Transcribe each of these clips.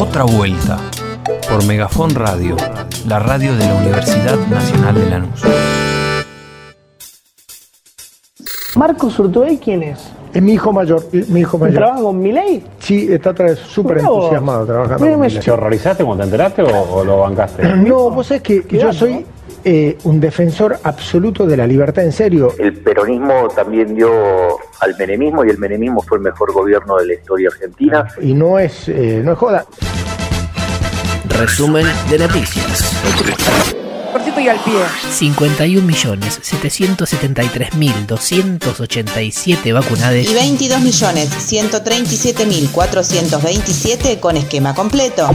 Otra vuelta por Megafon Radio, la radio de la Universidad Nacional de Lanús. Marcos Urtubey, ¿quién es? Es mi hijo mayor, mi hijo mayor. ¿Trabaja con Milei? Sí, está otra vez súper entusiasmado trabajando. Con. ¿Te horrorizaste cuando te enteraste o, o lo bancaste? No, vos sabés que yo soy eh, un defensor absoluto de la libertad, en serio. El peronismo también dio al menemismo y el menemismo fue el mejor gobierno de la historia argentina. Y no es, eh, no es joda. Resumen de noticias. Y al pie. 51.173.287 vacunadas y 22.137.427 con esquema completo.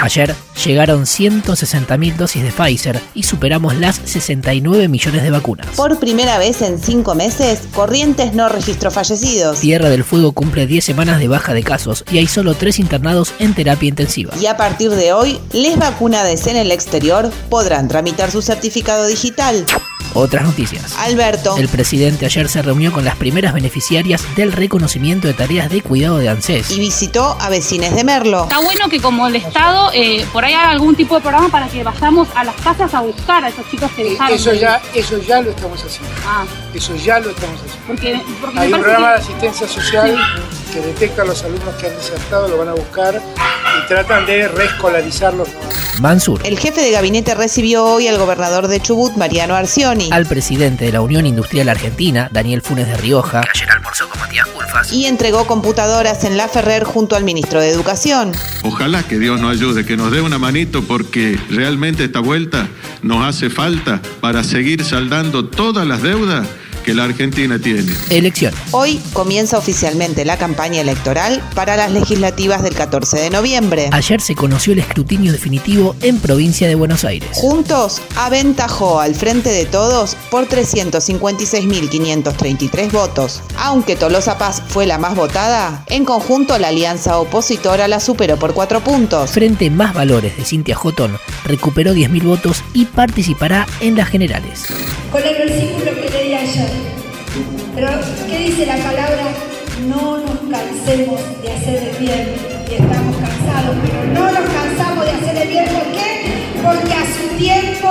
Ayer llegaron 160.000 dosis de Pfizer y superamos las 69 millones de vacunas. Por primera vez en cinco meses, Corrientes no registró fallecidos. Tierra del Fuego cumple 10 semanas de baja de casos y hay solo 3 internados en terapia intensiva. Y a partir de hoy, les vacunades en el exterior podrán tramitar su certificado digital. Otras noticias. Alberto, El presidente ayer se reunió con las primeras beneficiarias del reconocimiento de tareas de cuidado de ANSES. y visitó a vecines de Merlo. Está bueno que como el Estado eh, por ahí haga algún tipo de programa para que vayamos a las casas a buscar a esos chicos que dejaron. Eso ya, eso ya lo estamos haciendo. Ah, Eso ya lo estamos haciendo. porque, porque Hay un programa de asistencia social que detecta a los alumnos que han desertado, lo van a buscar y tratan de reescolarizarlos. Mansur. El jefe de gabinete recibió hoy al gobernador de Chubut, Mariano Arcioni, Al presidente de la Unión Industrial Argentina, Daniel Funes de Rioja, que ayer almorzó con Matías Culfas, y entregó computadoras en La Ferrer junto al ministro de Educación. Ojalá que Dios nos ayude, que nos dé una manito porque realmente esta vuelta nos hace falta para seguir saldando todas las deudas que la Argentina tiene. elecciones. Hoy comienza oficialmente la campaña electoral para las legislativas del 14 de noviembre. Ayer se conoció el escrutinio definitivo en provincia de Buenos Aires. Juntos aventajó al frente de todos por 356.533 votos. Aunque Tolosa Paz fue la más votada, en conjunto la alianza opositora la superó por cuatro puntos. Frente Más Valores de Cintia Jotón recuperó 10.000 votos y participará en las generales. Con el versículo que leí ayer. Pero, ¿qué dice la palabra? No nos cansemos de hacer el bien. Y estamos cansados, pero no nos cansamos de hacer el bien. ¿Por qué? Porque a su tiempo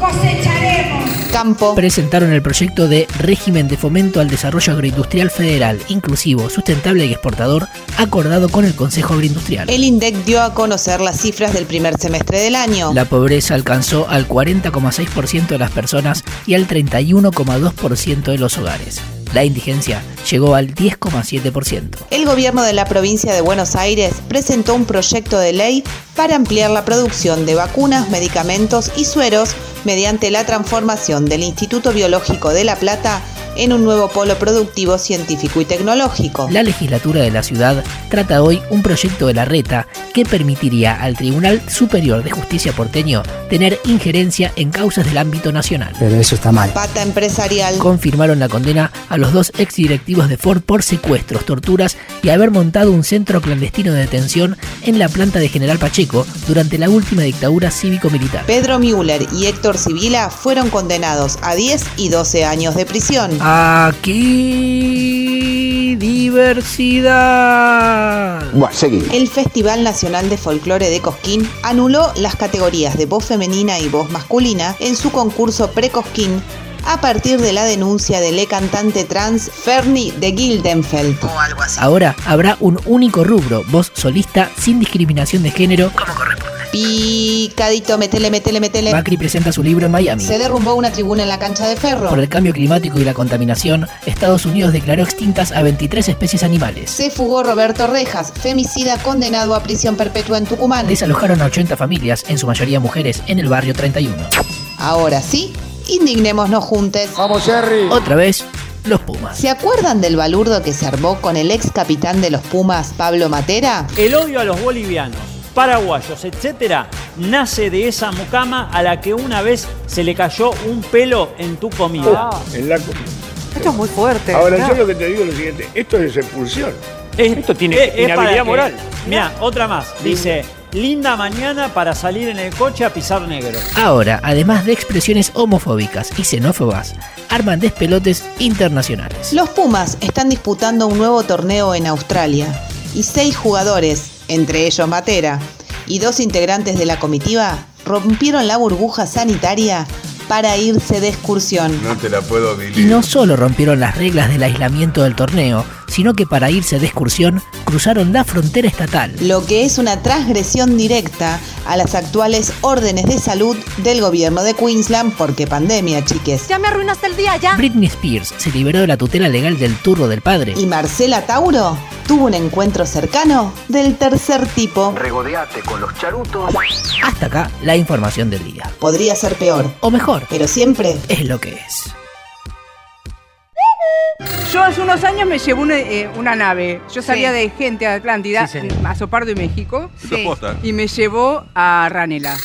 cosecharemos. Campo. Presentaron el proyecto de régimen de fomento al desarrollo agroindustrial federal, inclusivo, sustentable y exportador, acordado con el Consejo Agroindustrial. El INDEC dio a conocer las cifras del primer semestre del año. La pobreza alcanzó al 40,6% de las personas y al 31,2% de los hogares. La indigencia llegó al 10,7%. El gobierno de la provincia de Buenos Aires presentó un proyecto de ley para ampliar la producción de vacunas, medicamentos y sueros mediante la transformación del Instituto Biológico de La Plata en un nuevo polo productivo científico y tecnológico. La legislatura de la ciudad trata hoy un proyecto de la reta que permitiría al Tribunal Superior de Justicia porteño tener injerencia en causas del ámbito nacional. Pero eso está mal. Pata empresarial. Confirmaron la condena a los dos exdirectivos de Ford por secuestros, torturas y haber montado un centro clandestino de detención en la planta de General Pacheco durante la última dictadura cívico-militar. Pedro Müller y Héctor Sibila fueron condenados a 10 y 12 años de prisión. Aquí diversidad. Bueno, seguí. El Festival Nacional de Folclore de Cosquín anuló las categorías de voz femenina y voz masculina en su concurso pre-Cosquín a partir de la denuncia del cantante trans Fernie de Gildenfeld. O algo así. Ahora habrá un único rubro, voz solista sin discriminación de género, como. Picadito, metele, metele, metele. Macri presenta su libro en Miami. Se derrumbó una tribuna en la cancha de ferro. Por el cambio climático y la contaminación, Estados Unidos declaró extintas a 23 especies animales. Se fugó Roberto Rejas, femicida condenado a prisión perpetua en Tucumán. Desalojaron a 80 familias, en su mayoría mujeres, en el barrio 31. Ahora sí, indignémonos juntes. Vamos, Jerry. Otra vez, los Pumas. ¿Se acuerdan del balurdo que se armó con el ex capitán de los Pumas, Pablo Matera? El odio a los bolivianos, paraguayos, etcétera, nace de esa mucama a la que una vez se le cayó un pelo en tu comida. En la- Esto es muy fuerte. Ahora, claro. yo lo que te digo es lo siguiente: esto es expulsión. Esto tiene inhabilidad moral. Mira, otra más. Dice, linda mañana para salir en el coche a pisar negro. Ahora, además de expresiones homofóbicas y xenófobas, arman despelotes internacionales. Los Pumas están disputando un nuevo torneo en Australia y seis jugadores entre ellos Matera, y dos integrantes de la comitiva rompieron la burbuja sanitaria para irse de excursión. No te la puedo Y no solo rompieron las reglas del aislamiento del torneo, sino que para irse de excursión cruzaron la frontera estatal. Lo que es una transgresión directa a las actuales órdenes de salud del gobierno de Queensland porque pandemia, chiques. Ya me arruinaste el día, ya. Britney Spears se liberó de la tutela legal del turro del padre. Y Marcela Tauro tuvo un encuentro cercano del tercer tipo. Regodeate con los charutos. Hasta acá la información del día. Podría ser peor. O mejor. Pero siempre es lo que es. Yo hace unos años me llevó una, eh, una nave. Yo salía de gente a Atlántida, Sí, señor. a Sopardo y México. Sí. Y me llevó a Ranela.